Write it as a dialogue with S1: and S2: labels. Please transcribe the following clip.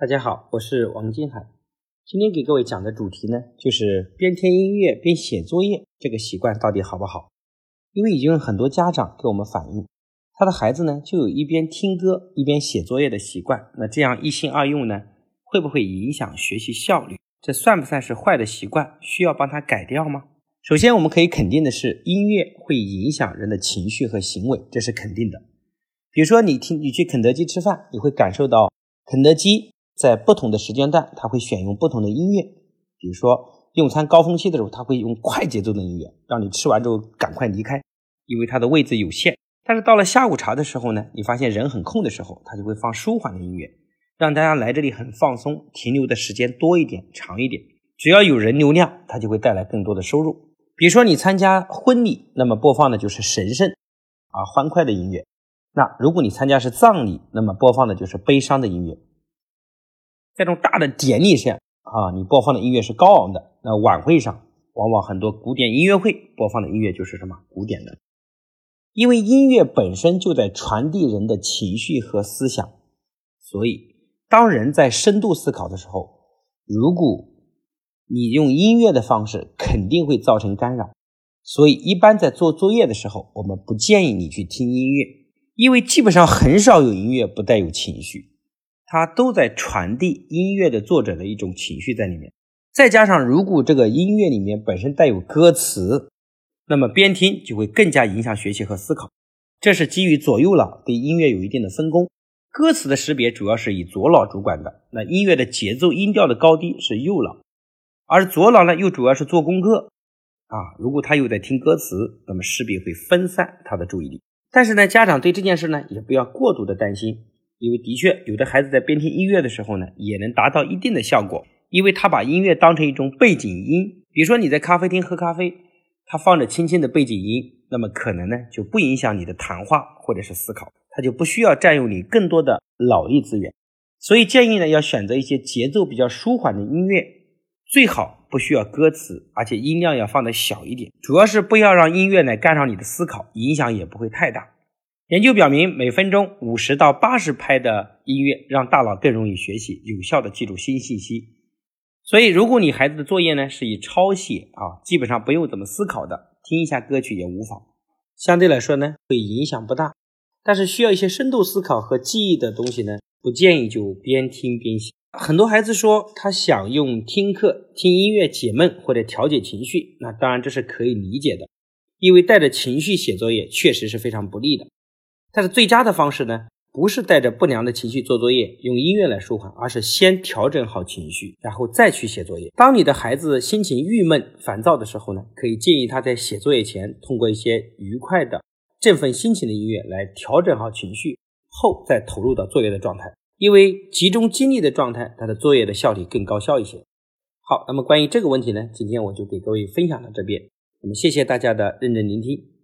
S1: 大家好，我是王金海。今天给各位讲的主题呢，就是边听音乐边写作业这个习惯到底好不好？因为已经有很多家长给我们反映，他的孩子呢就有一边听歌一边写作业的习惯。那这样一心二用呢，会不会影响学习效率？这算不算是坏的习惯？需要帮他改掉吗？首先，我们可以肯定的是，音乐会影响人的情绪和行为，这是肯定的。比如说，你听你去肯德基吃饭，你会感受到肯德基。在不同的时间段，他会选用不同的音乐。比如说，用餐高峰期的时候，他会用快节奏的音乐，让你吃完之后赶快离开，因为他的位置有限。但是到了下午茶的时候呢，你发现人很空的时候，他就会放舒缓的音乐，让大家来这里很放松，停留的时间多一点、长一点。只要有人流量，它就会带来更多的收入。比如说你参加婚礼，那么播放的就是神圣啊欢快的音乐。那如果你参加是葬礼，那么播放的就是悲伤的音乐。在这种大的典礼上啊，你播放的音乐是高昂的；那晚会上，往往很多古典音乐会播放的音乐就是什么古典的。因为音乐本身就在传递人的情绪和思想，所以当人在深度思考的时候，如果你用音乐的方式，肯定会造成干扰。所以，一般在做作业的时候，我们不建议你去听音乐，因为基本上很少有音乐不带有情绪。它都在传递音乐的作者的一种情绪在里面，再加上如果这个音乐里面本身带有歌词，那么边听就会更加影响学习和思考。这是基于左右脑对音乐有一定的分工，歌词的识别主要是以左脑主管的，那音乐的节奏、音调的高低是右脑，而左脑呢又主要是做功课啊。如果他又在听歌词，那么势必会分散他的注意力。但是呢，家长对这件事呢也不要过度的担心。因为的确，有的孩子在边听音乐的时候呢，也能达到一定的效果，因为他把音乐当成一种背景音。比如说你在咖啡厅喝咖啡，他放着轻轻的背景音，那么可能呢就不影响你的谈话或者是思考，他就不需要占用你更多的脑力资源。所以建议呢要选择一些节奏比较舒缓的音乐，最好不需要歌词，而且音量要放的小一点，主要是不要让音乐来干扰你的思考，影响也不会太大。研究表明，每分钟五十到八十拍的音乐让大脑更容易学习，有效的记住新信息。所以，如果你孩子的作业呢是以抄写啊，基本上不用怎么思考的，听一下歌曲也无妨。相对来说呢，会影响不大。但是需要一些深度思考和记忆的东西呢，不建议就边听边写。很多孩子说他想用听课、听音乐解闷或者调节情绪，那当然这是可以理解的，因为带着情绪写作业确实是非常不利的。但是最佳的方式呢，不是带着不良的情绪做作业，用音乐来舒缓，而是先调整好情绪，然后再去写作业。当你的孩子心情郁闷、烦躁的时候呢，可以建议他在写作业前，通过一些愉快的、振奋心情的音乐来调整好情绪，后再投入到作业的状态。因为集中精力的状态，他的作业的效率更高效一些。好，那么关于这个问题呢，今天我就给各位分享到这边。那么谢谢大家的认真聆听。